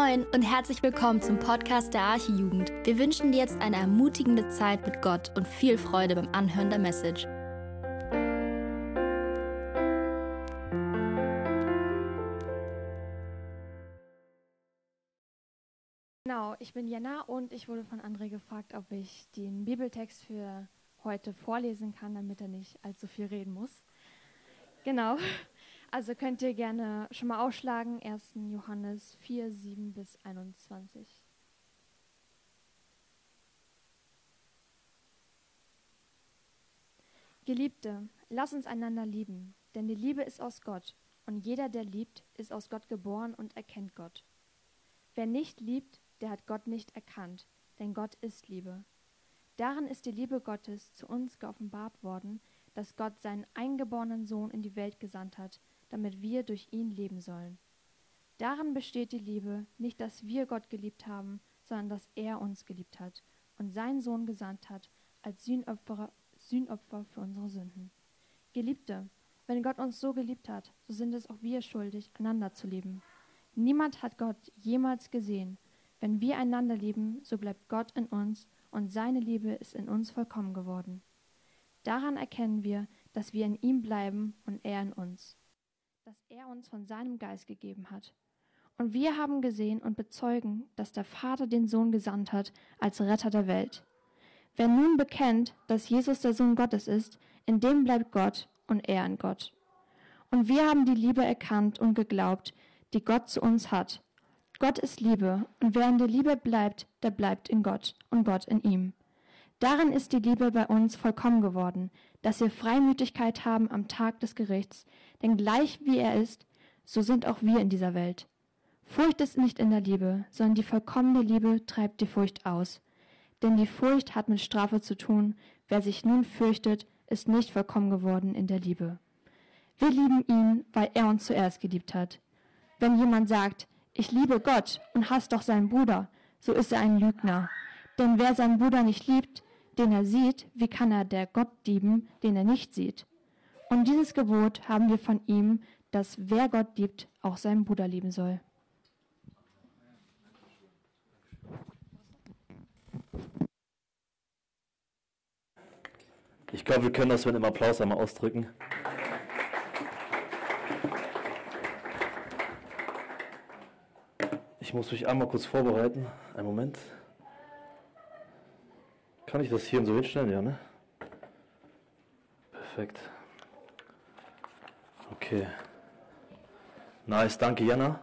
Moin und herzlich willkommen zum Podcast der Archijugend. Wir wünschen dir jetzt eine ermutigende Zeit mit Gott und viel Freude beim Anhören der Message. Genau, ich bin Jenna und ich wurde von André gefragt, ob ich den Bibeltext für heute vorlesen kann, damit er nicht allzu viel reden muss. Genau. Also könnt ihr gerne schon mal aufschlagen, 1. Johannes 4, 7 bis 21. Geliebte, lass uns einander lieben, denn die Liebe ist aus Gott, und jeder, der liebt, ist aus Gott geboren und erkennt Gott. Wer nicht liebt, der hat Gott nicht erkannt, denn Gott ist Liebe. Darin ist die Liebe Gottes zu uns geoffenbart worden, dass Gott seinen eingeborenen Sohn in die Welt gesandt hat, damit wir durch ihn leben sollen. Darin besteht die Liebe, nicht dass wir Gott geliebt haben, sondern dass er uns geliebt hat und seinen Sohn gesandt hat als Sühnopfer, Sühnopfer für unsere Sünden. Geliebte, wenn Gott uns so geliebt hat, so sind es auch wir schuldig, einander zu lieben. Niemand hat Gott jemals gesehen. Wenn wir einander lieben, so bleibt Gott in uns und seine Liebe ist in uns vollkommen geworden. Daran erkennen wir, dass wir in ihm bleiben und er in uns das er uns von seinem Geist gegeben hat. Und wir haben gesehen und bezeugen, dass der Vater den Sohn gesandt hat als Retter der Welt. Wer nun bekennt, dass Jesus der Sohn Gottes ist, in dem bleibt Gott und er in Gott. Und wir haben die Liebe erkannt und geglaubt, die Gott zu uns hat. Gott ist Liebe, und wer in der Liebe bleibt, der bleibt in Gott und Gott in ihm. Darin ist die Liebe bei uns vollkommen geworden, dass wir Freimütigkeit haben am Tag des Gerichts, denn gleich wie er ist, so sind auch wir in dieser Welt. Furcht ist nicht in der Liebe, sondern die vollkommene Liebe treibt die Furcht aus. Denn die Furcht hat mit Strafe zu tun, wer sich nun fürchtet, ist nicht vollkommen geworden in der Liebe. Wir lieben ihn, weil er uns zuerst geliebt hat. Wenn jemand sagt, ich liebe Gott und hasst doch seinen Bruder, so ist er ein Lügner. Denn wer seinen Bruder nicht liebt, den er sieht, wie kann er der Gott lieben, den er nicht sieht? Und dieses Gebot haben wir von ihm, dass wer Gott liebt, auch seinen Bruder lieben soll. Ich glaube, wir können das mit einem Applaus einmal ausdrücken. Ich muss mich einmal kurz vorbereiten. Einen Moment. Kann ich das hier so hinstellen? Ja, ne? Perfekt. Okay. Nice, danke Jana.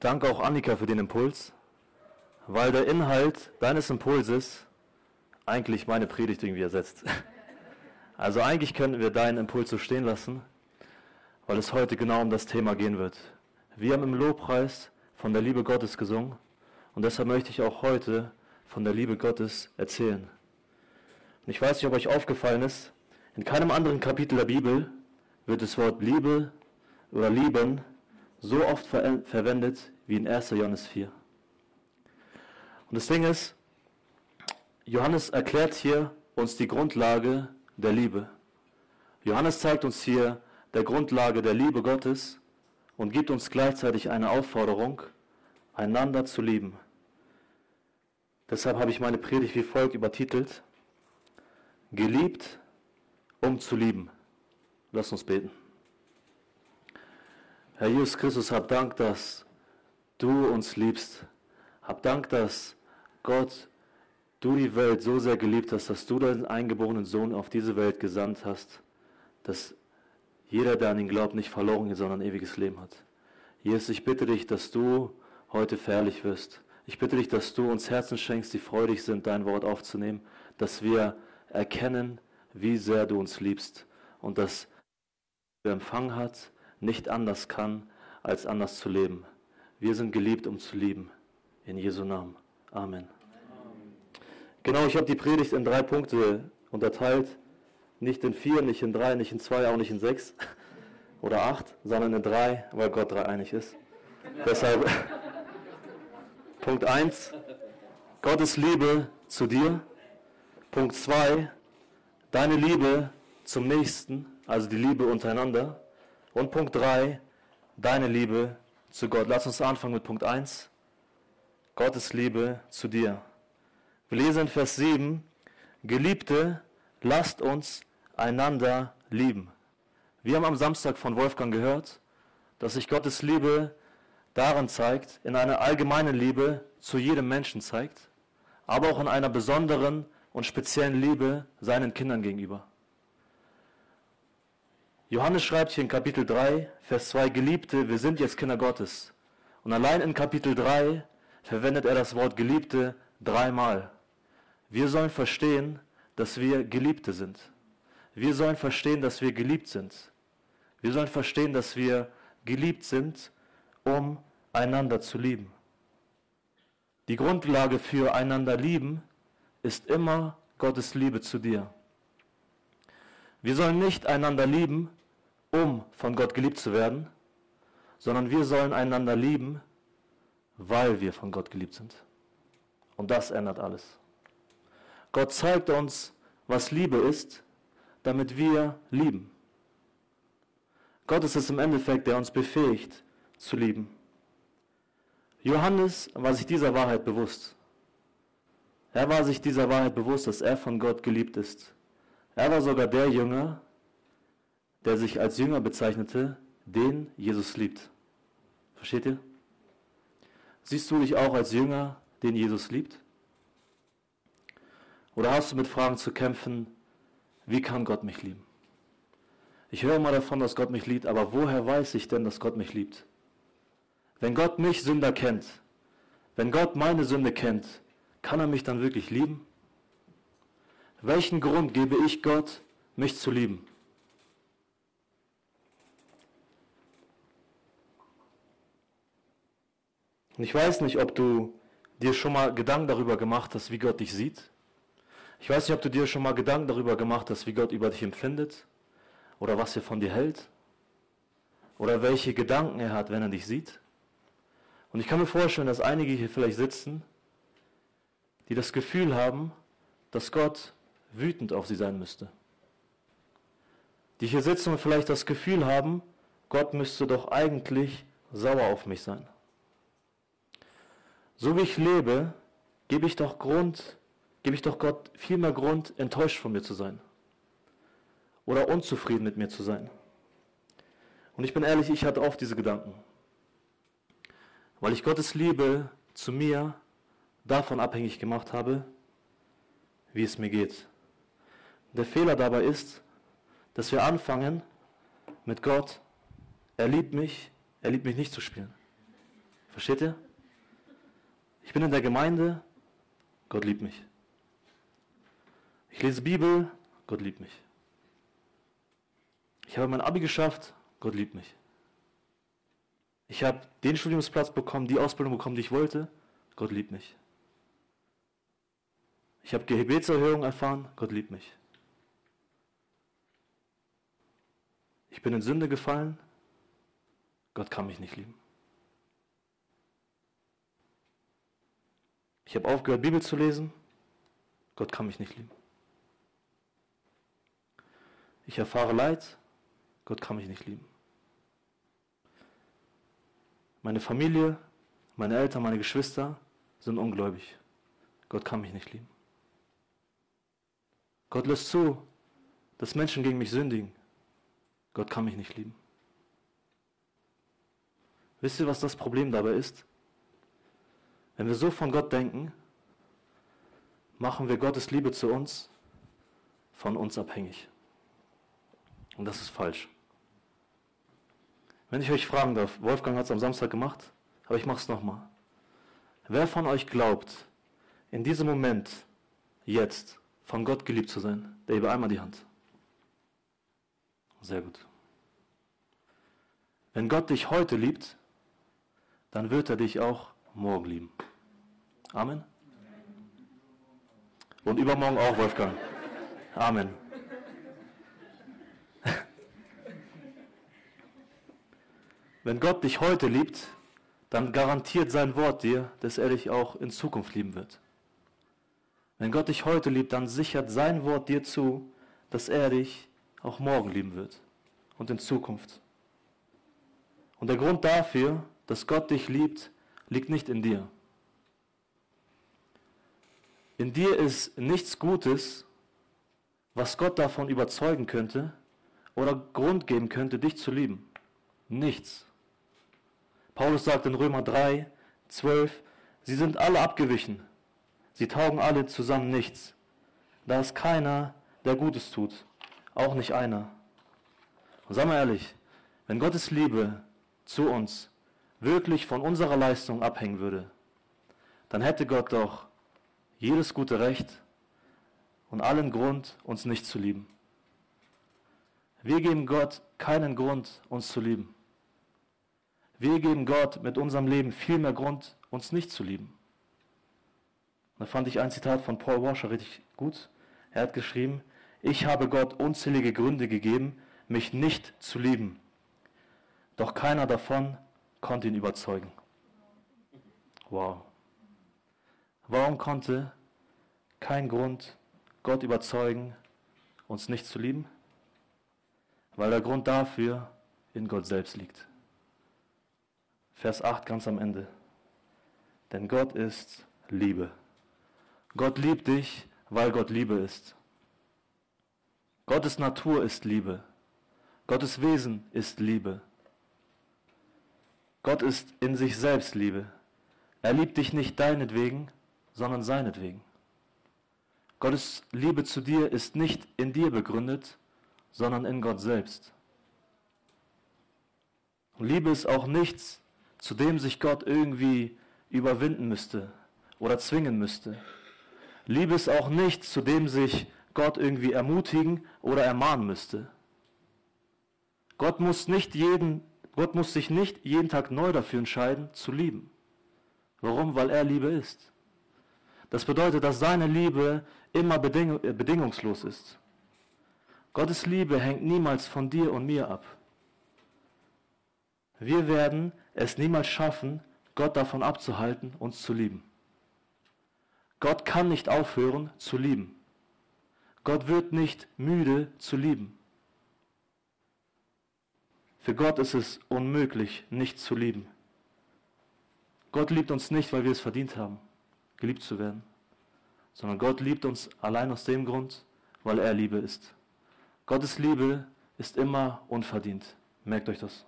Danke auch Annika für den Impuls, weil der Inhalt deines Impulses eigentlich meine Predigt irgendwie ersetzt. Also eigentlich könnten wir deinen Impuls so stehen lassen, weil es heute genau um das Thema gehen wird. Wir haben im Lobpreis von der Liebe Gottes gesungen und deshalb möchte ich auch heute von der Liebe Gottes erzählen. Und ich weiß nicht, ob euch aufgefallen ist, in keinem anderen Kapitel der Bibel wird das Wort Liebe oder Lieben so oft ver verwendet wie in 1. Johannes 4. Und das Ding ist, Johannes erklärt hier uns die Grundlage der Liebe. Johannes zeigt uns hier der Grundlage der Liebe Gottes und gibt uns gleichzeitig eine Aufforderung, einander zu lieben. Deshalb habe ich meine Predigt wie folgt übertitelt. Geliebt, um zu lieben. Lass uns beten. Herr Jesus Christus, hab Dank, dass du uns liebst. Hab Dank, dass Gott, du die Welt so sehr geliebt hast, dass du deinen eingeborenen Sohn auf diese Welt gesandt hast, dass jeder, der an ihn glaubt, nicht verloren ist, sondern ein ewiges Leben hat. Jesus, ich bitte dich, dass du heute verherrlich wirst. Ich bitte dich, dass du uns Herzen schenkst, die freudig sind, dein Wort aufzunehmen, dass wir erkennen, wie sehr du uns liebst und dass wer empfangen hat, nicht anders kann, als anders zu leben. Wir sind geliebt, um zu lieben. In Jesu Namen. Amen. Genau, ich habe die Predigt in drei Punkte unterteilt. Nicht in vier, nicht in drei, nicht in zwei, auch nicht in sechs oder acht, sondern in drei, weil Gott dreieinig ist. Deshalb Punkt 1, Gottes Liebe zu dir. Punkt 2, deine Liebe zum Nächsten, also die Liebe untereinander. Und Punkt 3, deine Liebe zu Gott. Lass uns anfangen mit Punkt 1, Gottes Liebe zu dir. Wir lesen in Vers 7, Geliebte, lasst uns einander lieben. Wir haben am Samstag von Wolfgang gehört, dass sich Gottes Liebe darin zeigt, in einer allgemeinen Liebe zu jedem Menschen zeigt, aber auch in einer besonderen und speziellen Liebe seinen Kindern gegenüber. Johannes schreibt hier in Kapitel 3, Vers 2, Geliebte, wir sind jetzt Kinder Gottes. Und allein in Kapitel 3 verwendet er das Wort Geliebte dreimal. Wir sollen verstehen, dass wir Geliebte sind. Wir sollen verstehen, dass wir geliebt sind. Wir sollen verstehen, dass wir geliebt sind, um einander zu lieben. Die Grundlage für einander lieben ist immer Gottes Liebe zu dir. Wir sollen nicht einander lieben, um von Gott geliebt zu werden, sondern wir sollen einander lieben, weil wir von Gott geliebt sind. Und das ändert alles. Gott zeigt uns, was Liebe ist, damit wir lieben. Gott ist es im Endeffekt, der uns befähigt zu lieben. Johannes war sich dieser Wahrheit bewusst. Er war sich dieser Wahrheit bewusst, dass er von Gott geliebt ist. Er war sogar der Jünger, der sich als Jünger bezeichnete, den Jesus liebt. Versteht ihr? Siehst du dich auch als Jünger, den Jesus liebt? Oder hast du mit Fragen zu kämpfen, wie kann Gott mich lieben? Ich höre mal davon, dass Gott mich liebt, aber woher weiß ich denn, dass Gott mich liebt? Wenn Gott mich Sünder kennt, wenn Gott meine Sünde kennt, kann er mich dann wirklich lieben? Welchen Grund gebe ich Gott, mich zu lieben? Und ich weiß nicht, ob du dir schon mal Gedanken darüber gemacht hast, wie Gott dich sieht. Ich weiß nicht, ob du dir schon mal Gedanken darüber gemacht hast, wie Gott über dich empfindet oder was er von dir hält oder welche Gedanken er hat, wenn er dich sieht. Und ich kann mir vorstellen, dass einige hier vielleicht sitzen, die das Gefühl haben, dass Gott wütend auf sie sein müsste. Die hier sitzen und vielleicht das Gefühl haben, Gott müsste doch eigentlich sauer auf mich sein. So wie ich lebe, gebe ich doch Grund, gebe ich doch Gott viel mehr Grund, enttäuscht von mir zu sein. Oder unzufrieden mit mir zu sein. Und ich bin ehrlich, ich hatte oft diese Gedanken. Weil ich Gottes Liebe zu mir davon abhängig gemacht habe, wie es mir geht. Der Fehler dabei ist, dass wir anfangen mit Gott, er liebt mich, er liebt mich nicht zu spielen. Versteht ihr? Ich bin in der Gemeinde, Gott liebt mich. Ich lese Bibel, Gott liebt mich. Ich habe mein Abi geschafft, Gott liebt mich. Ich habe den Studiumsplatz bekommen, die Ausbildung bekommen, die ich wollte, Gott liebt mich. Ich habe Gebetserhörung erfahren, Gott liebt mich. Ich bin in Sünde gefallen, Gott kann mich nicht lieben. Ich habe aufgehört, Bibel zu lesen. Gott kann mich nicht lieben. Ich erfahre Leid. Gott kann mich nicht lieben. Meine Familie, meine Eltern, meine Geschwister sind ungläubig. Gott kann mich nicht lieben. Gott lässt zu, dass Menschen gegen mich sündigen. Gott kann mich nicht lieben. Wisst ihr, was das Problem dabei ist? Wenn wir so von Gott denken, machen wir Gottes Liebe zu uns von uns abhängig. Und das ist falsch. Wenn ich euch fragen darf, Wolfgang hat es am Samstag gemacht, aber ich mache es nochmal. Wer von euch glaubt, in diesem Moment, jetzt, von Gott geliebt zu sein, der über einmal die Hand. Sehr gut. Wenn Gott dich heute liebt, dann wird er dich auch morgen lieben. Amen. Und übermorgen auch, Wolfgang. Amen. Wenn Gott dich heute liebt, dann garantiert sein Wort dir, dass er dich auch in Zukunft lieben wird. Wenn Gott dich heute liebt, dann sichert sein Wort dir zu, dass er dich auch morgen lieben wird und in Zukunft. Und der Grund dafür, dass Gott dich liebt, liegt nicht in dir. in dir ist nichts Gutes, was Gott davon überzeugen könnte oder Grund geben könnte, dich zu lieben. Nichts. Paulus sagt in Römer 3, 12, sie sind alle abgewichen. Sie taugen alle zusammen nichts. Da ist keiner, der Gutes tut. Auch nicht einer. Und sagen wir ehrlich, wenn Gottes Liebe zu uns wirklich von unserer Leistung abhängen würde, dann hätte Gott doch jedes gute Recht und allen Grund, uns nicht zu lieben. Wir geben Gott keinen Grund, uns zu lieben. Wir geben Gott mit unserem Leben viel mehr Grund, uns nicht zu lieben. Da fand ich ein Zitat von Paul Washer richtig gut. Er hat geschrieben, ich habe Gott unzählige Gründe gegeben, mich nicht zu lieben. Doch keiner davon konnte ihn überzeugen. Wow. Warum konnte kein Grund Gott überzeugen, uns nicht zu lieben? Weil der Grund dafür in Gott selbst liegt. Vers 8 ganz am Ende. Denn Gott ist Liebe. Gott liebt dich, weil Gott Liebe ist. Gottes Natur ist Liebe. Gottes Wesen ist Liebe. Gott ist in sich selbst Liebe. Er liebt dich nicht deinetwegen, sondern seinetwegen. Gottes Liebe zu dir ist nicht in dir begründet, sondern in Gott selbst. Liebe ist auch nichts, zu dem sich Gott irgendwie überwinden müsste oder zwingen müsste. Liebe ist auch nichts, zu dem sich Gott irgendwie ermutigen oder ermahnen müsste. Gott muss, nicht jeden, Gott muss sich nicht jeden Tag neu dafür entscheiden, zu lieben. Warum? Weil er Liebe ist. Das bedeutet, dass seine Liebe immer beding äh, bedingungslos ist. Gottes Liebe hängt niemals von dir und mir ab. Wir werden es niemals schaffen, Gott davon abzuhalten, uns zu lieben. Gott kann nicht aufhören zu lieben. Gott wird nicht müde zu lieben. Für Gott ist es unmöglich, nicht zu lieben. Gott liebt uns nicht, weil wir es verdient haben geliebt zu werden, sondern Gott liebt uns allein aus dem Grund, weil er Liebe ist. Gottes Liebe ist immer unverdient. Merkt euch das.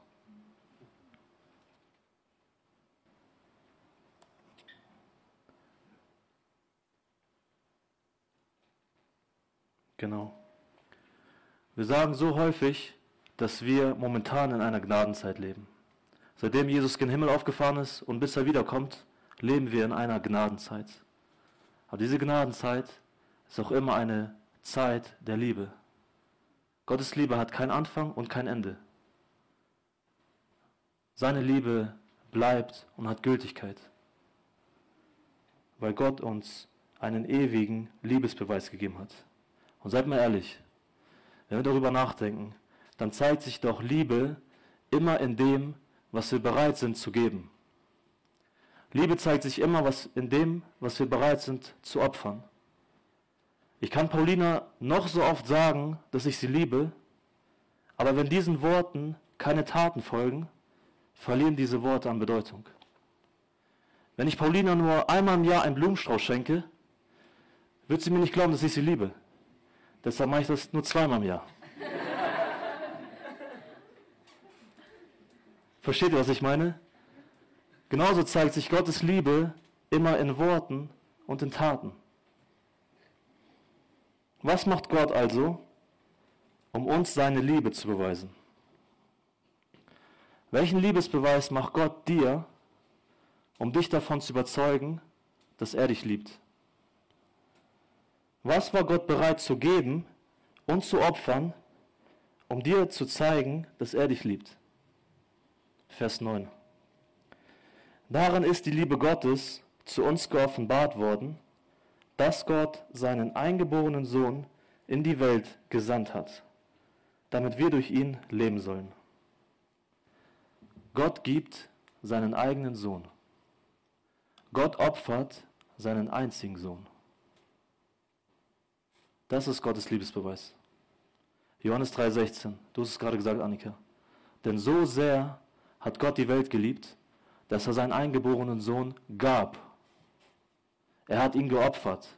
Genau. Wir sagen so häufig, dass wir momentan in einer Gnadenzeit leben. Seitdem Jesus in den Himmel aufgefahren ist und bis er wiederkommt, leben wir in einer Gnadenzeit. Aber diese Gnadenzeit ist auch immer eine Zeit der Liebe. Gottes Liebe hat keinen Anfang und kein Ende. Seine Liebe bleibt und hat Gültigkeit, weil Gott uns einen ewigen Liebesbeweis gegeben hat. Und seid mal ehrlich, wenn wir darüber nachdenken, dann zeigt sich doch Liebe immer in dem, was wir bereit sind zu geben. Liebe zeigt sich immer was in dem, was wir bereit sind zu opfern. Ich kann Paulina noch so oft sagen, dass ich sie liebe, aber wenn diesen Worten keine Taten folgen, verlieren diese Worte an Bedeutung. Wenn ich Paulina nur einmal im Jahr einen Blumenstrauß schenke, wird sie mir nicht glauben, dass ich sie liebe. Deshalb mache ich das nur zweimal im Jahr. Versteht ihr, was ich meine? Genauso zeigt sich Gottes Liebe immer in Worten und in Taten. Was macht Gott also, um uns seine Liebe zu beweisen? Welchen Liebesbeweis macht Gott dir, um dich davon zu überzeugen, dass er dich liebt? Was war Gott bereit zu geben und zu opfern, um dir zu zeigen, dass er dich liebt? Vers 9. Darin ist die Liebe Gottes zu uns geoffenbart worden, dass Gott seinen eingeborenen Sohn in die Welt gesandt hat, damit wir durch ihn leben sollen. Gott gibt seinen eigenen Sohn. Gott opfert seinen einzigen Sohn. Das ist Gottes Liebesbeweis. Johannes 3:16, du hast es gerade gesagt, Annika. Denn so sehr hat Gott die Welt geliebt, dass er seinen eingeborenen Sohn gab. Er hat ihn geopfert.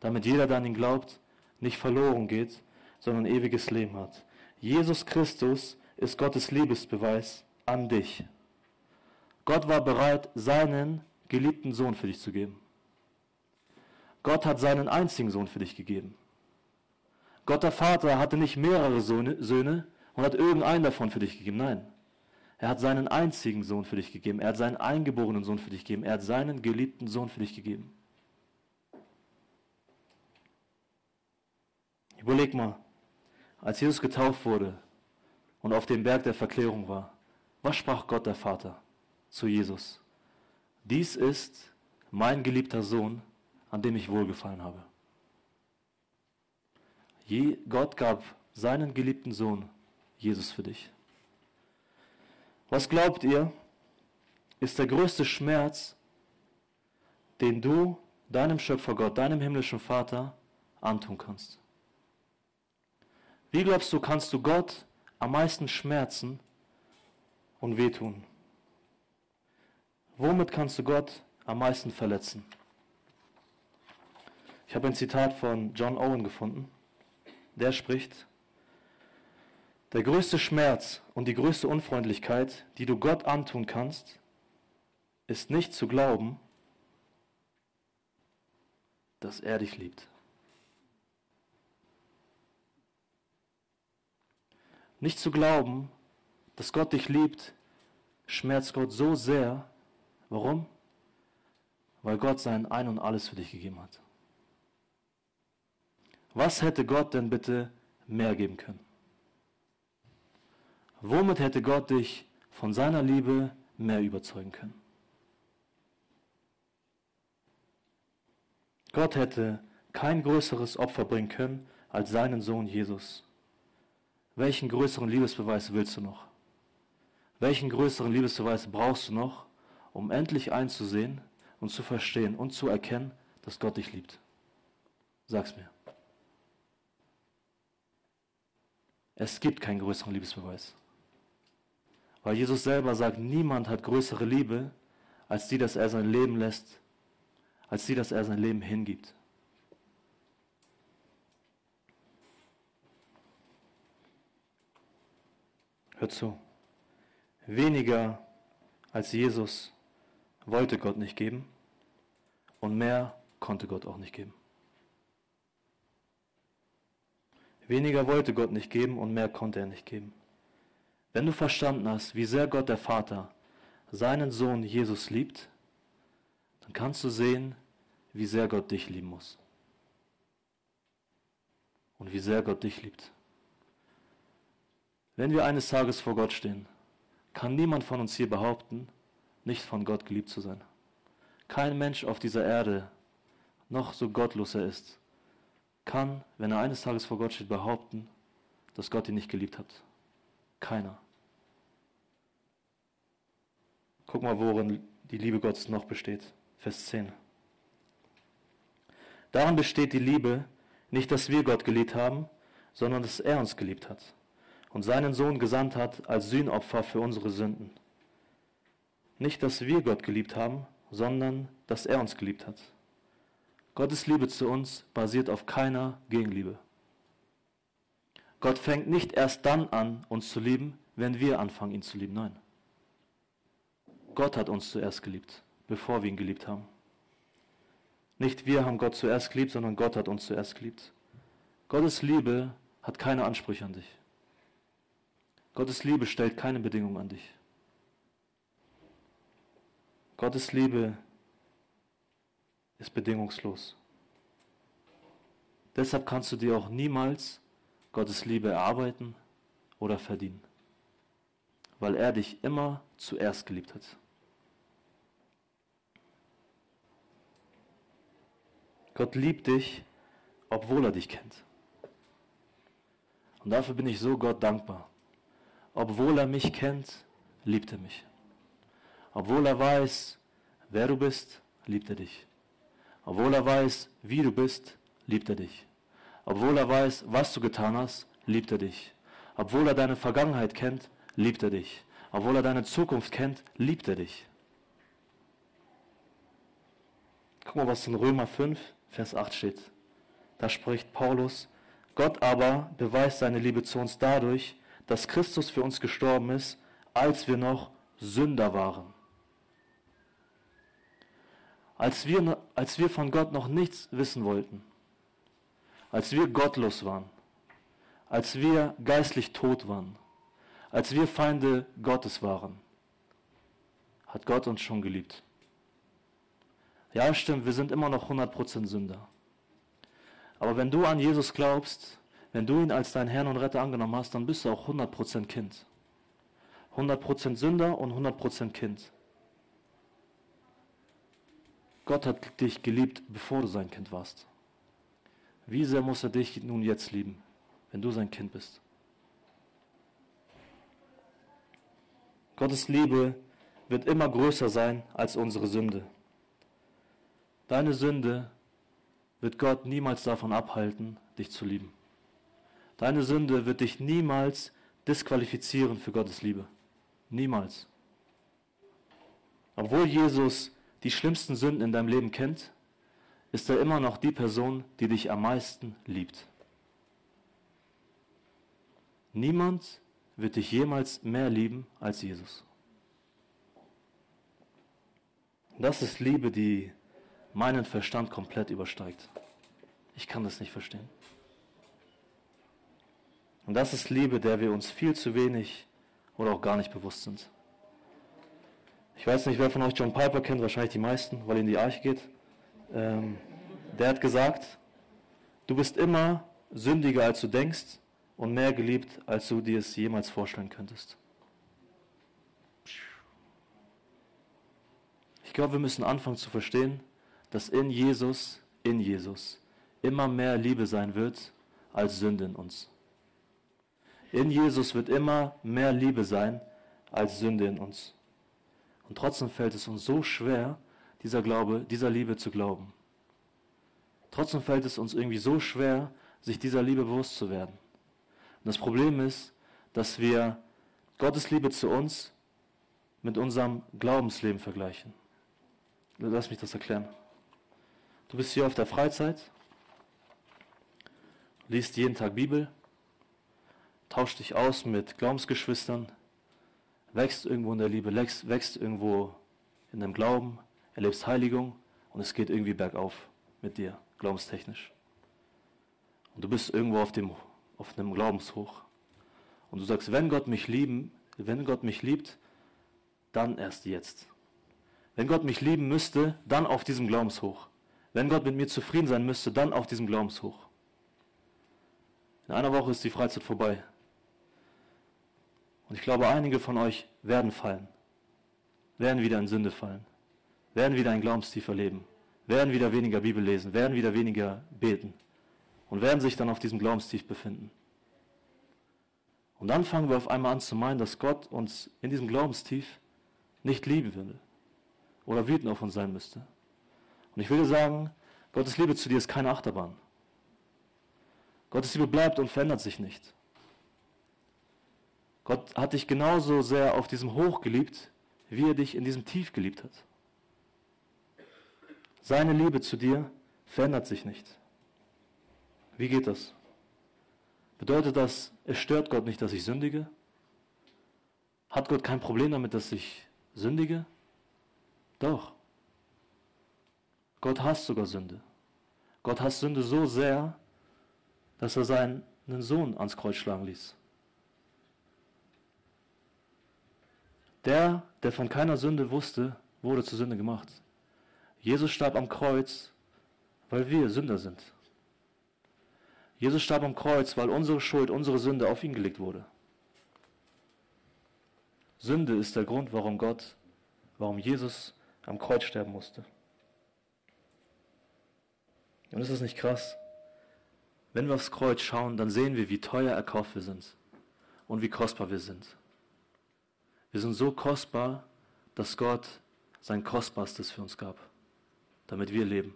damit jeder, der an ihn glaubt, nicht verloren geht, sondern ewiges Leben hat. Jesus Christus ist Gottes Liebesbeweis an dich. Gott war bereit, seinen geliebten Sohn für dich zu geben. Gott hat seinen einzigen Sohn für dich gegeben. Gott der Vater hatte nicht mehrere Söhne und hat irgendeinen davon für dich gegeben. Nein, er hat seinen einzigen Sohn für dich gegeben. Er hat seinen eingeborenen Sohn für dich gegeben. Er hat seinen geliebten Sohn für dich gegeben. Überleg mal, als Jesus getauft wurde und auf dem Berg der Verklärung war, was sprach Gott der Vater zu Jesus? Dies ist mein geliebter Sohn, an dem ich wohlgefallen habe. Je, Gott gab seinen geliebten Sohn, Jesus, für dich. Was glaubt ihr, ist der größte Schmerz, den du deinem Schöpfer Gott, deinem himmlischen Vater antun kannst? Wie glaubst du, kannst du Gott am meisten schmerzen und wehtun? Womit kannst du Gott am meisten verletzen? Ich habe ein Zitat von John Owen gefunden. Der spricht, der größte Schmerz und die größte Unfreundlichkeit, die du Gott antun kannst, ist nicht zu glauben, dass er dich liebt. Nicht zu glauben, dass Gott dich liebt, schmerzt Gott so sehr. Warum? Weil Gott sein Ein und alles für dich gegeben hat. Was hätte Gott denn bitte mehr geben können? Womit hätte Gott dich von seiner Liebe mehr überzeugen können? Gott hätte kein größeres Opfer bringen können als seinen Sohn Jesus. Welchen größeren Liebesbeweis willst du noch? Welchen größeren Liebesbeweis brauchst du noch, um endlich einzusehen und zu verstehen und zu erkennen, dass Gott dich liebt? Sag's mir. Es gibt keinen größeren Liebesbeweis. Weil Jesus selber sagt, niemand hat größere Liebe, als die, dass er sein Leben lässt, als die, dass er sein Leben hingibt. Hör zu. Weniger als Jesus wollte Gott nicht geben und mehr konnte Gott auch nicht geben. Weniger wollte Gott nicht geben und mehr konnte er nicht geben. Wenn du verstanden hast, wie sehr Gott der Vater seinen Sohn Jesus liebt, dann kannst du sehen, wie sehr Gott dich lieben muss. Und wie sehr Gott dich liebt. Wenn wir eines Tages vor Gott stehen, kann niemand von uns hier behaupten, nicht von Gott geliebt zu sein. Kein Mensch auf dieser Erde, noch so gottlos er ist, kann, wenn er eines Tages vor Gott steht, behaupten, dass Gott ihn nicht geliebt hat. Keiner. Guck mal, worin die Liebe Gottes noch besteht. Vers 10. Daran besteht die Liebe, nicht, dass wir Gott geliebt haben, sondern dass er uns geliebt hat und seinen Sohn gesandt hat als Sühnopfer für unsere Sünden. Nicht, dass wir Gott geliebt haben, sondern dass er uns geliebt hat. Gottes Liebe zu uns basiert auf keiner Gegenliebe. Gott fängt nicht erst dann an, uns zu lieben, wenn wir anfangen, ihn zu lieben. Nein. Gott hat uns zuerst geliebt, bevor wir ihn geliebt haben. Nicht wir haben Gott zuerst geliebt, sondern Gott hat uns zuerst geliebt. Gottes Liebe hat keine Ansprüche an dich. Gottes Liebe stellt keine Bedingungen an dich. Gottes Liebe ist bedingungslos. Deshalb kannst du dir auch niemals Gottes Liebe erarbeiten oder verdienen, weil er dich immer zuerst geliebt hat. Gott liebt dich, obwohl er dich kennt. Und dafür bin ich so Gott dankbar. Obwohl er mich kennt, liebt er mich. Obwohl er weiß, wer du bist, liebt er dich. Obwohl er weiß, wie du bist, liebt er dich. Obwohl er weiß, was du getan hast, liebt er dich. Obwohl er deine Vergangenheit kennt, liebt er dich. Obwohl er deine Zukunft kennt, liebt er dich. Guck mal, was in Römer 5, Vers 8 steht. da spricht Paulus, Gott aber beweist seine Liebe zu uns dadurch, dass Christus für uns gestorben ist, als wir noch Sünder waren. Als wir, als wir von Gott noch nichts wissen wollten, als wir gottlos waren, als wir geistlich tot waren, als wir Feinde Gottes waren, hat Gott uns schon geliebt. Ja, stimmt, wir sind immer noch 100% Sünder. Aber wenn du an Jesus glaubst, wenn du ihn als deinen Herrn und Retter angenommen hast, dann bist du auch 100% Kind. 100% Sünder und 100% Kind. Gott hat dich geliebt, bevor du sein Kind warst. Wie sehr muss er dich nun jetzt lieben, wenn du sein Kind bist? Gottes Liebe wird immer größer sein als unsere Sünde. Deine Sünde wird Gott niemals davon abhalten, dich zu lieben. Deine Sünde wird dich niemals disqualifizieren für Gottes Liebe. Niemals. Obwohl Jesus die schlimmsten Sünden in deinem Leben kennt, ist er immer noch die Person, die dich am meisten liebt. Niemand wird dich jemals mehr lieben als Jesus. Das ist Liebe, die meinen Verstand komplett übersteigt. Ich kann das nicht verstehen. Und das ist Liebe, der wir uns viel zu wenig oder auch gar nicht bewusst sind. Ich weiß nicht, wer von euch John Piper kennt, wahrscheinlich die meisten, weil er in die Arche geht. Ähm, der hat gesagt, du bist immer sündiger, als du denkst und mehr geliebt, als du dir es jemals vorstellen könntest. Ich glaube, wir müssen anfangen zu verstehen, dass in Jesus, in Jesus, immer mehr Liebe sein wird als Sünde in uns. In Jesus wird immer mehr Liebe sein als Sünde in uns. Und trotzdem fällt es uns so schwer, dieser Glaube, dieser Liebe zu glauben. Trotzdem fällt es uns irgendwie so schwer, sich dieser Liebe bewusst zu werden. Und das Problem ist, dass wir Gottes Liebe zu uns mit unserem Glaubensleben vergleichen. Lass mich das erklären. Du bist hier auf der Freizeit, liest jeden Tag Bibel, tauscht dich aus mit Glaubensgeschwistern, wächst irgendwo in der Liebe, wächst, wächst irgendwo in dem Glauben, erlebst Heiligung und es geht irgendwie bergauf mit dir, glaubenstechnisch. Und du bist irgendwo auf, dem, auf einem Glaubenshoch. Und du sagst, wenn Gott mich lieben, wenn Gott mich liebt, dann erst jetzt. Wenn Gott mich lieben müsste, dann auf diesem Glaubenshoch. Wenn Gott mit mir zufrieden sein müsste, dann auf diesem Glaubenshoch. In einer Woche ist die Freizeit vorbei. Und ich glaube, einige von euch werden fallen, werden wieder in Sünde fallen, werden wieder ein Glaubenstief erleben, werden wieder weniger Bibel lesen, werden wieder weniger beten und werden sich dann auf diesem Glaubenstief befinden. Und dann fangen wir auf einmal an zu meinen, dass Gott uns in diesem Glaubenstief nicht lieben würde oder wütend auf uns sein müsste. Und ich dir sagen, Gottes Liebe zu dir ist keine Achterbahn. Gottes Liebe bleibt und verändert sich nicht. Gott hat dich genauso sehr auf diesem Hoch geliebt, wie er dich in diesem Tief geliebt hat. Seine Liebe zu dir verändert sich nicht. Wie geht das? Bedeutet das, es stört Gott nicht, dass ich sündige? Hat Gott kein Problem damit, dass ich sündige? Doch. Gott hasst sogar Sünde. Gott hasst Sünde so sehr, dass er seinen Sohn ans Kreuz schlagen ließ. Der, der von keiner Sünde wusste, wurde zur Sünde gemacht. Jesus starb am Kreuz, weil wir Sünder sind. Jesus starb am Kreuz, weil unsere Schuld, unsere Sünde auf ihn gelegt wurde. Sünde ist der Grund, warum Gott, warum Jesus am Kreuz sterben musste. Und ist das nicht krass? Wenn wir aufs Kreuz schauen, dann sehen wir, wie teuer erkauft wir sind und wie kostbar wir sind. Wir sind so kostbar, dass Gott sein Kostbarstes für uns gab, damit wir leben.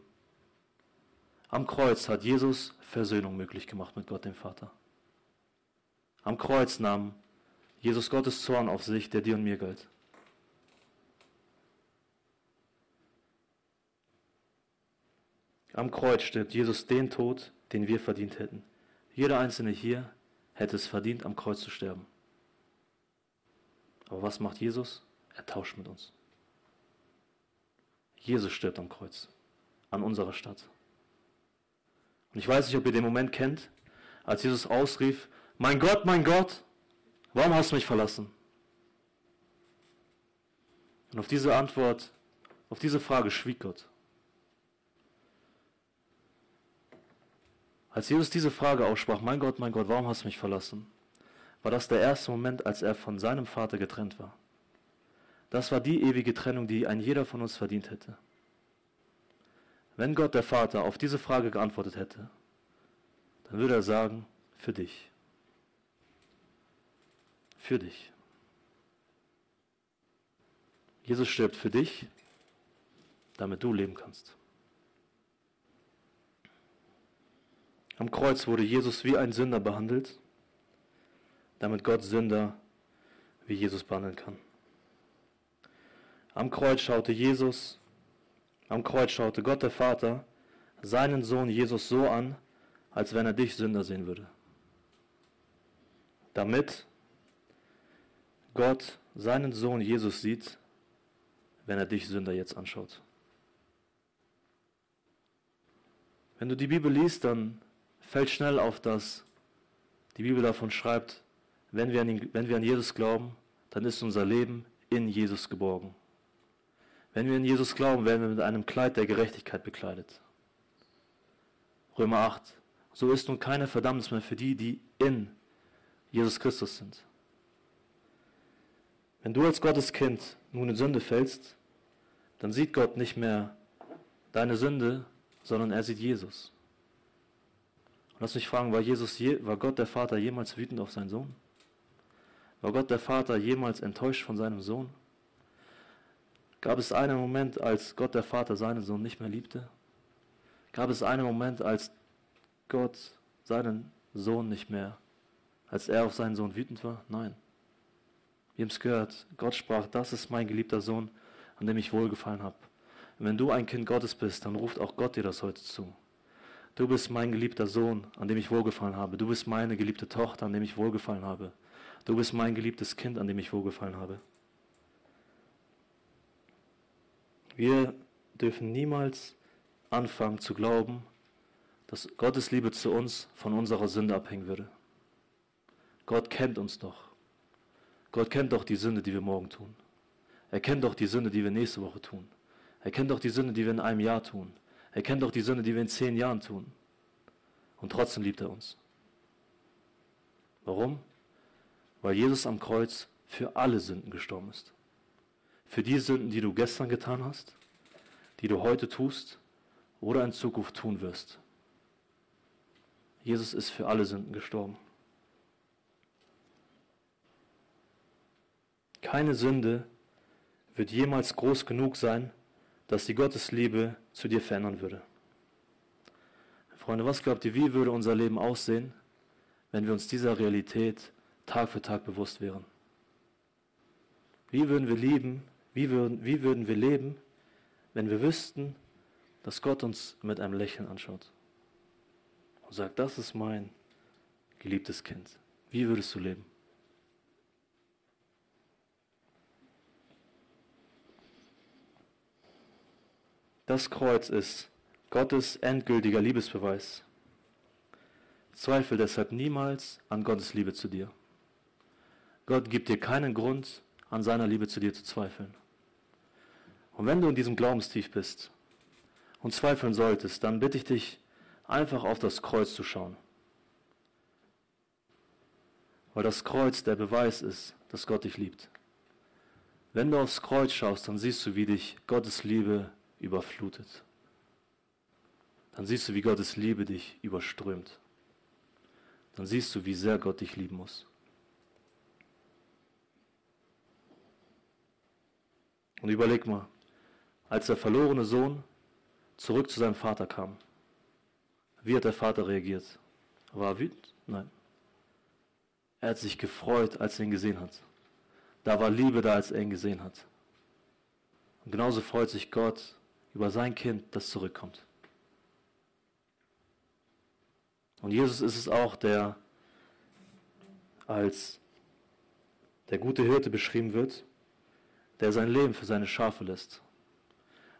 Am Kreuz hat Jesus Versöhnung möglich gemacht mit Gott dem Vater. Am Kreuz nahm Jesus Gottes Zorn auf sich, der dir und mir galt. Am Kreuz stirbt Jesus den Tod, den wir verdient hätten. Jeder einzelne hier hätte es verdient, am Kreuz zu sterben. Aber was macht Jesus? Er tauscht mit uns. Jesus stirbt am Kreuz, an unserer Stadt. Und ich weiß nicht, ob ihr den Moment kennt, als Jesus ausrief, mein Gott, mein Gott, warum hast du mich verlassen? Und auf diese Antwort, auf diese Frage schwieg Gott. Als Jesus diese Frage aussprach, mein Gott, mein Gott, warum hast du mich verlassen? War das der erste Moment, als er von seinem Vater getrennt war. Das war die ewige Trennung, die ein jeder von uns verdient hätte. Wenn Gott der Vater auf diese Frage geantwortet hätte, dann würde er sagen, für dich. Für dich. Jesus stirbt für dich, damit du leben kannst. Am Kreuz wurde Jesus wie ein Sünder behandelt, damit Gott Sünder wie Jesus behandeln kann. Am Kreuz schaute Jesus, am Kreuz schaute Gott der Vater seinen Sohn Jesus so an, als wenn er dich Sünder sehen würde. Damit Gott seinen Sohn Jesus sieht, wenn er dich Sünder jetzt anschaut. Wenn du die Bibel liest, dann fällt schnell auf, dass die Bibel davon schreibt, wenn wir, an ihn, wenn wir an Jesus glauben, dann ist unser Leben in Jesus geborgen. Wenn wir in Jesus glauben, werden wir mit einem Kleid der Gerechtigkeit bekleidet. Römer 8. So ist nun keine Verdammnis mehr für die, die in Jesus Christus sind. Wenn du als Gottes Kind nun in Sünde fällst, dann sieht Gott nicht mehr deine Sünde, sondern er sieht Jesus. Lass mich fragen, war, Jesus je, war Gott der Vater jemals wütend auf seinen Sohn? War Gott der Vater jemals enttäuscht von seinem Sohn? Gab es einen Moment, als Gott der Vater seinen Sohn nicht mehr liebte? Gab es einen Moment, als Gott seinen Sohn nicht mehr, als er auf seinen Sohn wütend war? Nein. Wir haben es gehört. Gott sprach, das ist mein geliebter Sohn, an dem ich wohlgefallen habe. wenn du ein Kind Gottes bist, dann ruft auch Gott dir das heute zu. Du bist mein geliebter Sohn, an dem ich wohlgefallen habe. Du bist meine geliebte Tochter, an dem ich wohlgefallen habe. Du bist mein geliebtes Kind, an dem ich wohlgefallen habe. Wir dürfen niemals anfangen zu glauben, dass Gottes Liebe zu uns von unserer Sünde abhängen würde. Gott kennt uns doch. Gott kennt doch die Sünde, die wir morgen tun. Er kennt doch die Sünde, die wir nächste Woche tun. Er kennt doch die Sünde, die wir in einem Jahr tun. Er kennt doch die Sünde, die wir in zehn Jahren tun. Und trotzdem liebt er uns. Warum? Weil Jesus am Kreuz für alle Sünden gestorben ist. Für die Sünden, die du gestern getan hast, die du heute tust oder in Zukunft tun wirst. Jesus ist für alle Sünden gestorben. Keine Sünde wird jemals groß genug sein, dass die Gottesliebe zu dir verändern würde. Freunde, was glaubt ihr, wie würde unser Leben aussehen, wenn wir uns dieser Realität Tag für Tag bewusst wären? Wie würden wir leben, wie würden, wie würden wir leben, wenn wir wüssten, dass Gott uns mit einem Lächeln anschaut und sagt, das ist mein geliebtes Kind. Wie würdest du leben? Das Kreuz ist Gottes endgültiger Liebesbeweis. Zweifel deshalb niemals an Gottes Liebe zu dir. Gott gibt dir keinen Grund, an seiner Liebe zu dir zu zweifeln. Und wenn du in diesem Glaubenstief bist und zweifeln solltest, dann bitte ich dich, einfach auf das Kreuz zu schauen. Weil das Kreuz der Beweis ist, dass Gott dich liebt. Wenn du aufs Kreuz schaust, dann siehst du, wie dich Gottes Liebe überflutet. Dann siehst du, wie Gottes Liebe dich überströmt. Dann siehst du, wie sehr Gott dich lieben muss. Und überleg mal, als der verlorene Sohn zurück zu seinem Vater kam, wie hat der Vater reagiert? War er wütend? Nein. Er hat sich gefreut, als er ihn gesehen hat. Da war Liebe da, als er ihn gesehen hat. Und genauso freut sich Gott über sein Kind, das zurückkommt. Und Jesus ist es auch, der als der gute Hirte beschrieben wird, der sein Leben für seine Schafe lässt.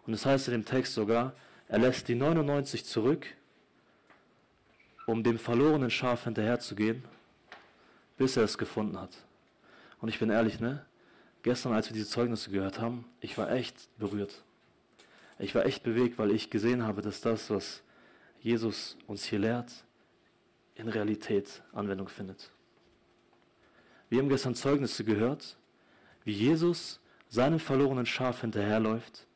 Und es das heißt in dem Text sogar, er lässt die 99 zurück, um dem verlorenen Schaf hinterherzugehen, bis er es gefunden hat. Und ich bin ehrlich, ne? Gestern, als wir diese Zeugnisse gehört haben, ich war echt berührt. Ich war echt bewegt, weil ich gesehen habe, dass das, was Jesus uns hier lehrt, in Realität Anwendung findet. Wir haben gestern Zeugnisse gehört, wie Jesus seinem verlorenen Schaf hinterherläuft,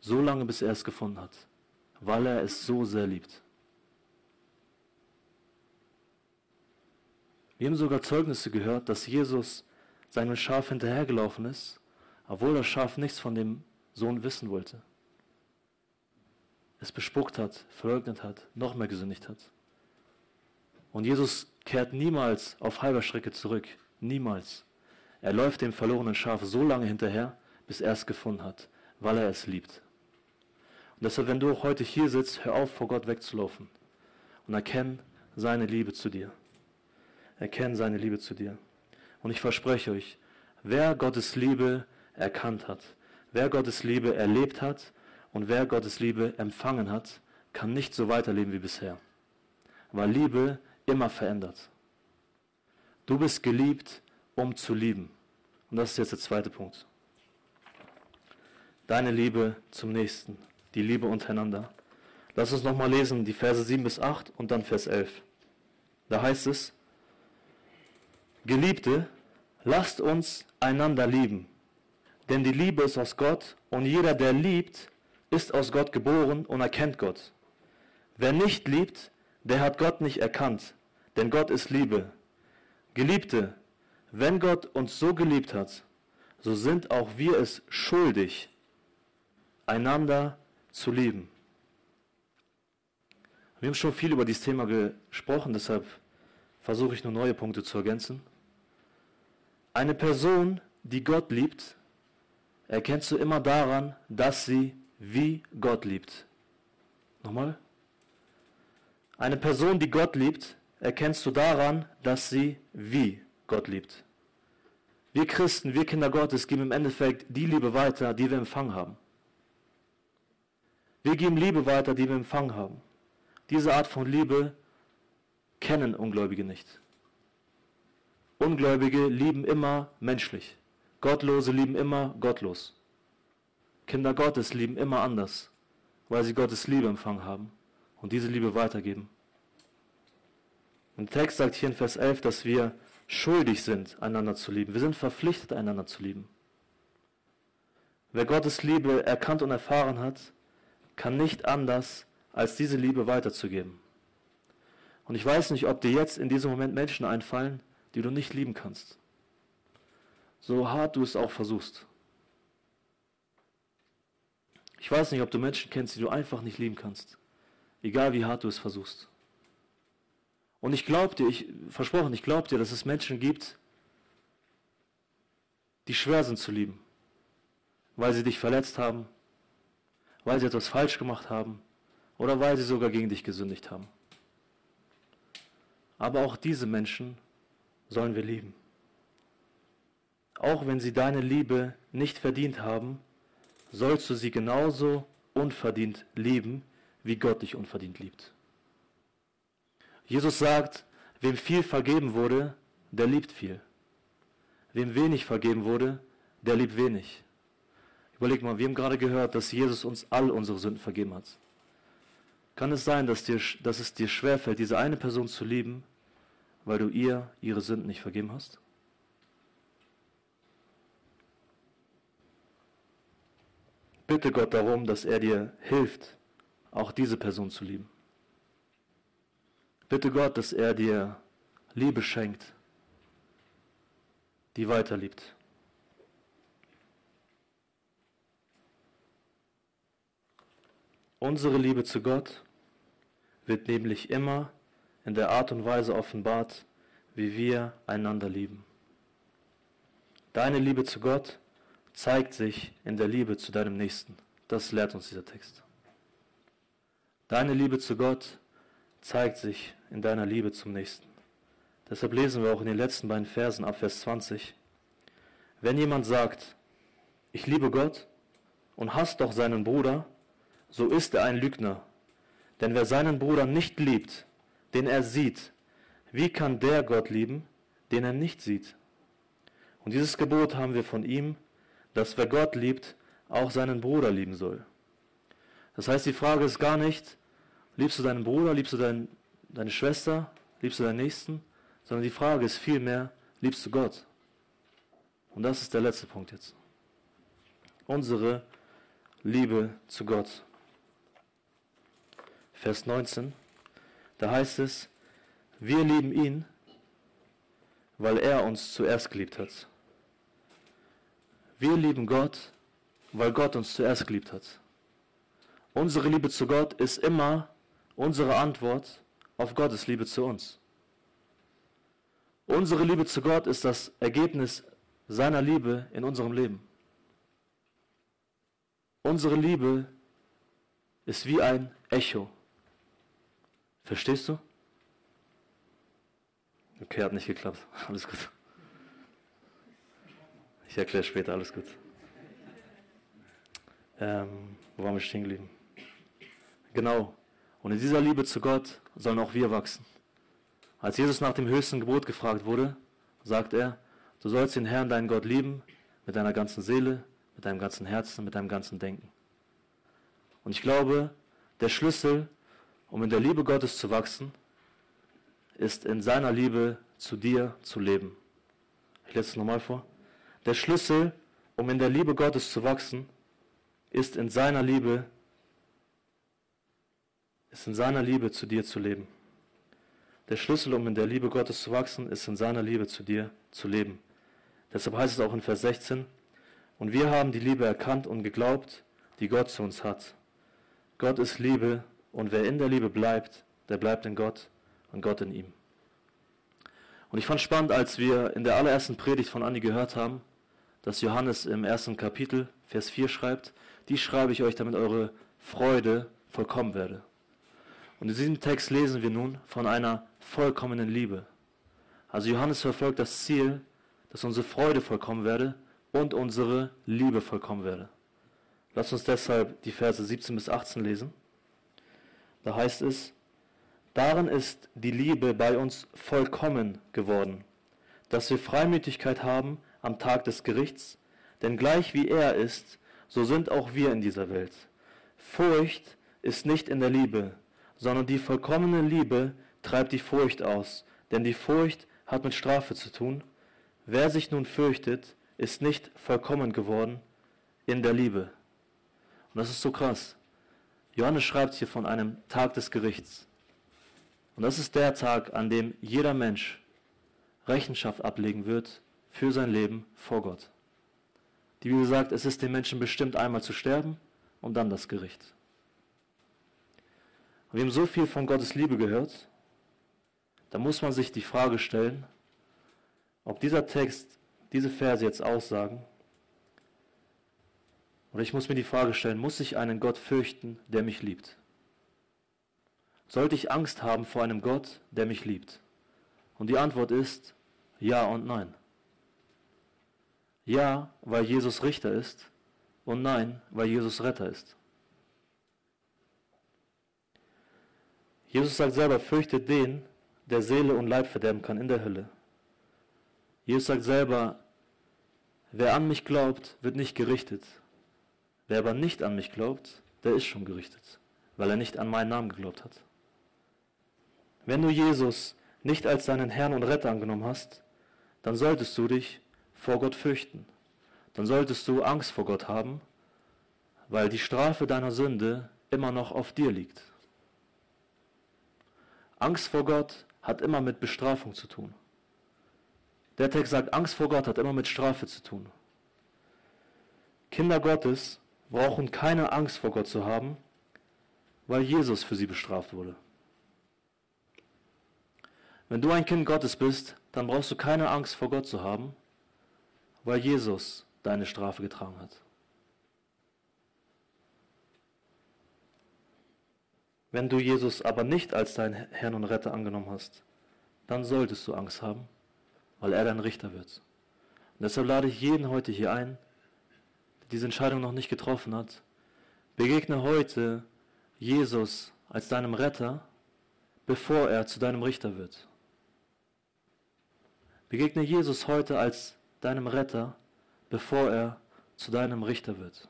so lange bis er es gefunden hat, weil er es so sehr liebt. Wir haben sogar Zeugnisse gehört, dass Jesus seinem Schaf hinterhergelaufen ist, obwohl das Schaf nichts von dem Sohn wissen wollte. Es bespuckt hat, verleugnet hat, noch mehr gesündigt hat. Und Jesus kehrt niemals auf halber Strecke zurück. Niemals. Er läuft dem verlorenen Schaf so lange hinterher, bis er es gefunden hat, weil er es liebt. Und deshalb, wenn du auch heute hier sitzt, hör auf, vor Gott wegzulaufen und erkenn seine Liebe zu dir. Erkenn seine Liebe zu dir. Und ich verspreche euch, wer Gottes Liebe erkannt hat, wer Gottes Liebe erlebt hat und wer Gottes Liebe empfangen hat, kann nicht so weiterleben wie bisher. Weil Liebe immer verändert. Du bist geliebt, um zu lieben. Und das ist jetzt der zweite Punkt. Deine Liebe zum Nächsten, die Liebe untereinander. Lass uns nochmal lesen, die Verse 7 bis 8 und dann Vers 11. Da heißt es, Geliebte, lasst uns einander lieben, denn die Liebe ist aus Gott und jeder, der liebt, ist aus Gott geboren und erkennt Gott. Wer nicht liebt, der hat Gott nicht erkannt, denn Gott ist Liebe. Geliebte, wenn Gott uns so geliebt hat, so sind auch wir es schuldig, einander zu lieben. Wir haben schon viel über dieses Thema gesprochen, deshalb versuche ich nur neue Punkte zu ergänzen. Eine Person, die Gott liebt, erkennst du immer daran, dass sie wie Gott liebt. Nochmal. Eine Person, die Gott liebt, erkennst du daran, dass sie wie Gott liebt. Wir Christen, wir Kinder Gottes geben im Endeffekt die Liebe weiter, die wir empfangen haben. Wir geben Liebe weiter, die wir empfangen haben. Diese Art von Liebe kennen Ungläubige nicht. Ungläubige lieben immer menschlich. Gottlose lieben immer gottlos. Kinder Gottes lieben immer anders, weil sie Gottes Liebe empfangen haben und diese Liebe weitergeben. Und der Text sagt hier in Vers 11, dass wir schuldig sind, einander zu lieben. Wir sind verpflichtet, einander zu lieben. Wer Gottes Liebe erkannt und erfahren hat, kann nicht anders, als diese Liebe weiterzugeben. Und ich weiß nicht, ob dir jetzt in diesem Moment Menschen einfallen, die du nicht lieben kannst. So hart du es auch versuchst. Ich weiß nicht, ob du Menschen kennst, die du einfach nicht lieben kannst. Egal wie hart du es versuchst. Und ich glaube dir, ich versprochen, ich glaube dir, dass es Menschen gibt, die schwer sind zu lieben, weil sie dich verletzt haben, weil sie etwas falsch gemacht haben oder weil sie sogar gegen dich gesündigt haben. Aber auch diese Menschen sollen wir lieben. Auch wenn sie deine Liebe nicht verdient haben, sollst du sie genauso unverdient lieben, wie Gott dich unverdient liebt. Jesus sagt, wem viel vergeben wurde, der liebt viel. Wem wenig vergeben wurde, der liebt wenig. Überleg mal, wir haben gerade gehört, dass Jesus uns all unsere Sünden vergeben hat. Kann es sein, dass, dir, dass es dir schwerfällt, diese eine Person zu lieben, weil du ihr ihre Sünden nicht vergeben hast? Bitte Gott darum, dass er dir hilft, auch diese Person zu lieben. Bitte Gott, dass er dir Liebe schenkt, die weiterliebt. Unsere Liebe zu Gott wird nämlich immer in der Art und Weise offenbart, wie wir einander lieben. Deine Liebe zu Gott zeigt sich in der Liebe zu deinem Nächsten. Das lehrt uns dieser Text. Deine Liebe zu Gott zeigt sich in deiner Liebe zum Nächsten. Deshalb lesen wir auch in den letzten beiden Versen ab Vers 20. Wenn jemand sagt, ich liebe Gott und hasst doch seinen Bruder, so ist er ein Lügner. Denn wer seinen Bruder nicht liebt, den er sieht, wie kann der Gott lieben, den er nicht sieht? Und dieses Gebot haben wir von ihm, dass wer Gott liebt, auch seinen Bruder lieben soll. Das heißt, die Frage ist gar nicht, liebst du deinen Bruder, liebst du dein, deine Schwester, liebst du deinen Nächsten, sondern die Frage ist vielmehr, liebst du Gott? Und das ist der letzte Punkt jetzt. Unsere Liebe zu Gott. Vers 19, da heißt es, wir lieben ihn, weil er uns zuerst geliebt hat. Wir lieben Gott, weil Gott uns zuerst geliebt hat. Unsere Liebe zu Gott ist immer unsere Antwort auf Gottes Liebe zu uns. Unsere Liebe zu Gott ist das Ergebnis seiner Liebe in unserem Leben. Unsere Liebe ist wie ein Echo. Verstehst du? Okay, hat nicht geklappt. Alles gut. Ich erkläre später, alles gut. Ähm, wo waren wir stehen geblieben? Genau. Und in dieser Liebe zu Gott sollen auch wir wachsen. Als Jesus nach dem höchsten Gebot gefragt wurde, sagt er, du sollst den Herrn, deinen Gott, lieben mit deiner ganzen Seele, mit deinem ganzen Herzen, mit deinem ganzen Denken. Und ich glaube, der Schlüssel, um in der Liebe Gottes zu wachsen, ist in seiner Liebe zu dir zu leben. Ich lese es nochmal vor. Der Schlüssel, um in der Liebe Gottes zu wachsen, ist in seiner Liebe, ist in seiner Liebe zu dir zu leben. Der Schlüssel, um in der Liebe Gottes zu wachsen, ist in seiner Liebe zu dir zu leben. Deshalb heißt es auch in Vers 16, und wir haben die Liebe erkannt und geglaubt, die Gott zu uns hat. Gott ist Liebe, und wer in der Liebe bleibt, der bleibt in Gott und Gott in ihm. Und ich fand spannend, als wir in der allerersten Predigt von Anni gehört haben, dass Johannes im ersten Kapitel, Vers 4 schreibt, die schreibe ich euch, damit eure Freude vollkommen werde. Und in diesem Text lesen wir nun von einer vollkommenen Liebe. Also Johannes verfolgt das Ziel, dass unsere Freude vollkommen werde und unsere Liebe vollkommen werde. Lasst uns deshalb die Verse 17 bis 18 lesen. Da heißt es, Darin ist die Liebe bei uns vollkommen geworden, dass wir Freimütigkeit haben am Tag des Gerichts, denn gleich wie er ist, so sind auch wir in dieser Welt. Furcht ist nicht in der Liebe, sondern die vollkommene Liebe treibt die Furcht aus, denn die Furcht hat mit Strafe zu tun. Wer sich nun fürchtet, ist nicht vollkommen geworden in der Liebe. Und das ist so krass. Johannes schreibt hier von einem Tag des Gerichts. Und das ist der Tag, an dem jeder Mensch Rechenschaft ablegen wird für sein Leben vor Gott. Die Bibel sagt, es ist den Menschen bestimmt, einmal zu sterben und dann das Gericht. Und wir haben so viel von Gottes Liebe gehört, da muss man sich die Frage stellen, ob dieser Text, diese Verse jetzt aussagen, oder ich muss mir die Frage stellen, muss ich einen Gott fürchten, der mich liebt? Sollte ich Angst haben vor einem Gott, der mich liebt? Und die Antwort ist ja und nein. Ja, weil Jesus Richter ist und nein, weil Jesus Retter ist. Jesus sagt selber, fürchtet den, der Seele und Leib verderben kann in der Hölle. Jesus sagt selber, wer an mich glaubt, wird nicht gerichtet. Wer aber nicht an mich glaubt, der ist schon gerichtet, weil er nicht an meinen Namen geglaubt hat. Wenn du Jesus nicht als deinen Herrn und Retter angenommen hast, dann solltest du dich vor Gott fürchten. Dann solltest du Angst vor Gott haben, weil die Strafe deiner Sünde immer noch auf dir liegt. Angst vor Gott hat immer mit Bestrafung zu tun. Der Text sagt, Angst vor Gott hat immer mit Strafe zu tun. Kinder Gottes brauchen keine Angst vor Gott zu haben, weil Jesus für sie bestraft wurde. Wenn du ein Kind Gottes bist, dann brauchst du keine Angst vor Gott zu haben, weil Jesus deine Strafe getragen hat. Wenn du Jesus aber nicht als deinen Herrn und Retter angenommen hast, dann solltest du Angst haben, weil er dein Richter wird. Und deshalb lade ich jeden heute hier ein, der diese Entscheidung noch nicht getroffen hat. Begegne heute Jesus als deinem Retter, bevor er zu deinem Richter wird. Begegne Jesus heute als deinem Retter, bevor er zu deinem Richter wird.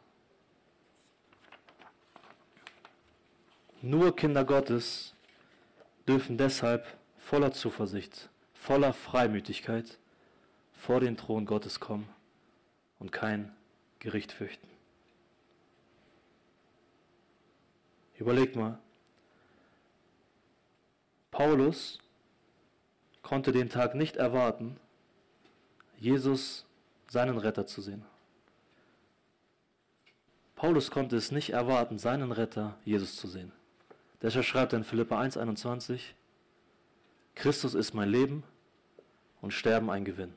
Nur Kinder Gottes dürfen deshalb voller Zuversicht, voller Freimütigkeit vor den Thron Gottes kommen und kein Gericht fürchten. Überlegt mal, Paulus konnte den Tag nicht erwarten, Jesus seinen Retter zu sehen. Paulus konnte es nicht erwarten, seinen Retter Jesus zu sehen. Deshalb schreibt er in Philippa 1,21, Christus ist mein Leben und Sterben ein Gewinn.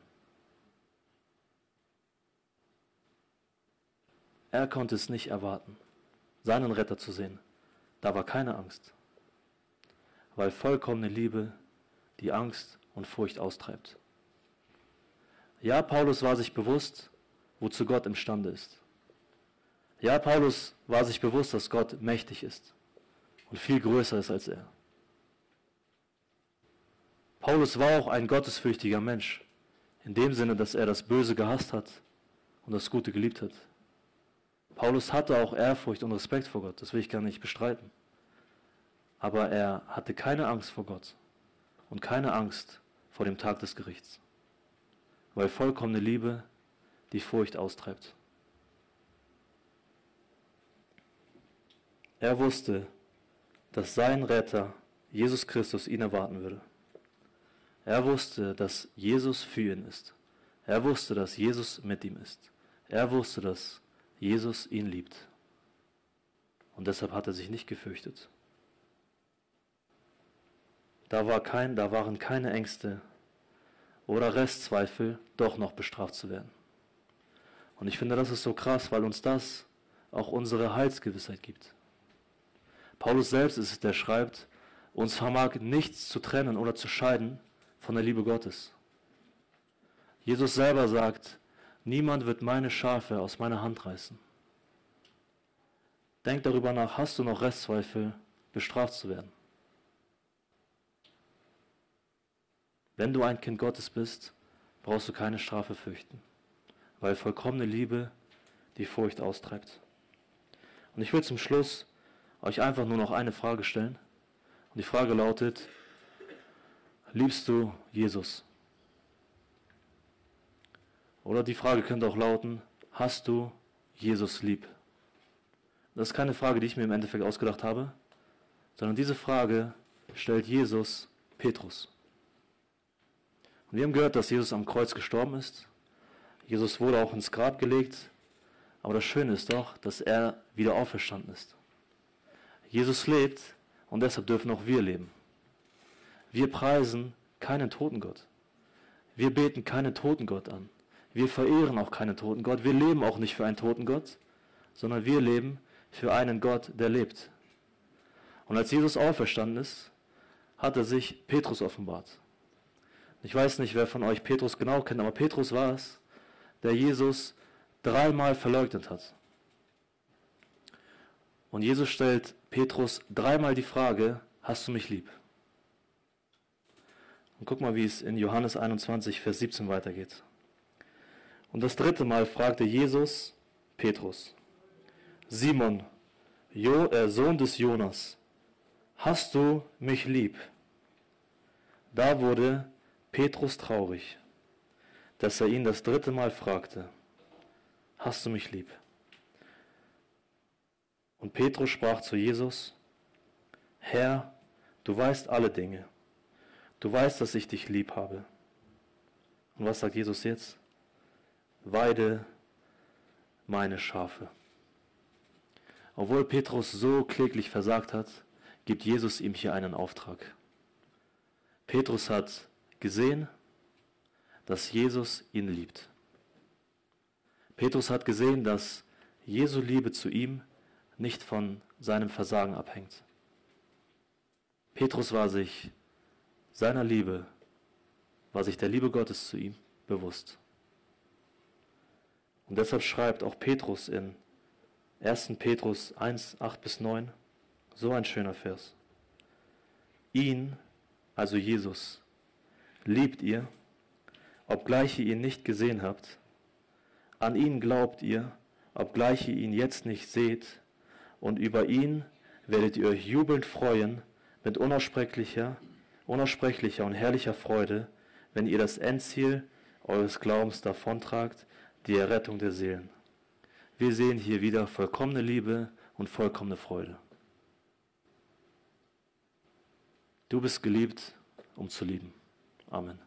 Er konnte es nicht erwarten, seinen Retter zu sehen. Da war keine Angst, weil vollkommene Liebe die Angst und Furcht austreibt. Ja, Paulus war sich bewusst, wozu Gott imstande ist. Ja, Paulus war sich bewusst, dass Gott mächtig ist und viel größer ist als er. Paulus war auch ein gottesfürchtiger Mensch, in dem Sinne, dass er das Böse gehasst hat und das Gute geliebt hat. Paulus hatte auch Ehrfurcht und Respekt vor Gott, das will ich gar nicht bestreiten. Aber er hatte keine Angst vor Gott und keine Angst vor dem Tag des Gerichts, weil vollkommene Liebe die Furcht austreibt. Er wusste, dass sein Retter, Jesus Christus, ihn erwarten würde. Er wusste, dass Jesus für ihn ist. Er wusste, dass Jesus mit ihm ist. Er wusste, dass Jesus ihn liebt. Und deshalb hat er sich nicht gefürchtet. Da, war kein, da waren keine Ängste oder Restzweifel, doch noch bestraft zu werden. Und ich finde, das ist so krass, weil uns das auch unsere Heilsgewissheit gibt. Paulus selbst ist es, der schreibt, uns vermag nichts zu trennen oder zu scheiden von der Liebe Gottes. Jesus selber sagt, niemand wird meine Schafe aus meiner Hand reißen. Denk darüber nach, hast du noch Restzweifel, bestraft zu werden? Wenn du ein Kind Gottes bist, brauchst du keine Strafe fürchten, weil vollkommene Liebe die Furcht austreibt. Und ich will zum Schluss euch einfach nur noch eine Frage stellen. Und die Frage lautet, liebst du Jesus? Oder die Frage könnte auch lauten, hast du Jesus lieb? Das ist keine Frage, die ich mir im Endeffekt ausgedacht habe, sondern diese Frage stellt Jesus Petrus. Und wir haben gehört, dass Jesus am Kreuz gestorben ist. Jesus wurde auch ins Grab gelegt. Aber das Schöne ist doch, dass er wieder auferstanden ist. Jesus lebt und deshalb dürfen auch wir leben. Wir preisen keinen toten Gott. Wir beten keinen toten Gott an. Wir verehren auch keinen toten Gott. Wir leben auch nicht für einen toten Gott, sondern wir leben für einen Gott, der lebt. Und als Jesus auferstanden ist, hat er sich Petrus offenbart. Ich weiß nicht, wer von euch Petrus genau kennt, aber Petrus war es, der Jesus dreimal verleugnet hat. Und Jesus stellt Petrus dreimal die Frage, hast du mich lieb? Und guck mal, wie es in Johannes 21, Vers 17 weitergeht. Und das dritte Mal fragte Jesus Petrus, Simon, jo, äh, Sohn des Jonas, hast du mich lieb? Da wurde Petrus traurig, dass er ihn das dritte Mal fragte, hast du mich lieb? Und Petrus sprach zu Jesus, Herr, du weißt alle Dinge. Du weißt, dass ich dich lieb habe. Und was sagt Jesus jetzt? Weide meine Schafe. Obwohl Petrus so kläglich versagt hat, gibt Jesus ihm hier einen Auftrag. Petrus hat gesehen, dass Jesus ihn liebt. Petrus hat gesehen, dass Jesu Liebe zu ihm nicht von seinem Versagen abhängt. Petrus war sich seiner Liebe, war sich der Liebe Gottes zu ihm bewusst. Und deshalb schreibt auch Petrus in 1. Petrus 1, 8 bis 9, so ein schöner Vers. Ihn, also Jesus, liebt ihr, obgleich ihr ihn nicht gesehen habt. An ihn glaubt ihr, obgleich ihr ihn jetzt nicht seht. Und über ihn werdet ihr euch jubelnd freuen mit unaussprechlicher, unaussprechlicher und herrlicher Freude, wenn ihr das Endziel eures Glaubens davontragt, die Errettung der Seelen. Wir sehen hier wieder vollkommene Liebe und vollkommene Freude. Du bist geliebt, um zu lieben. Amen.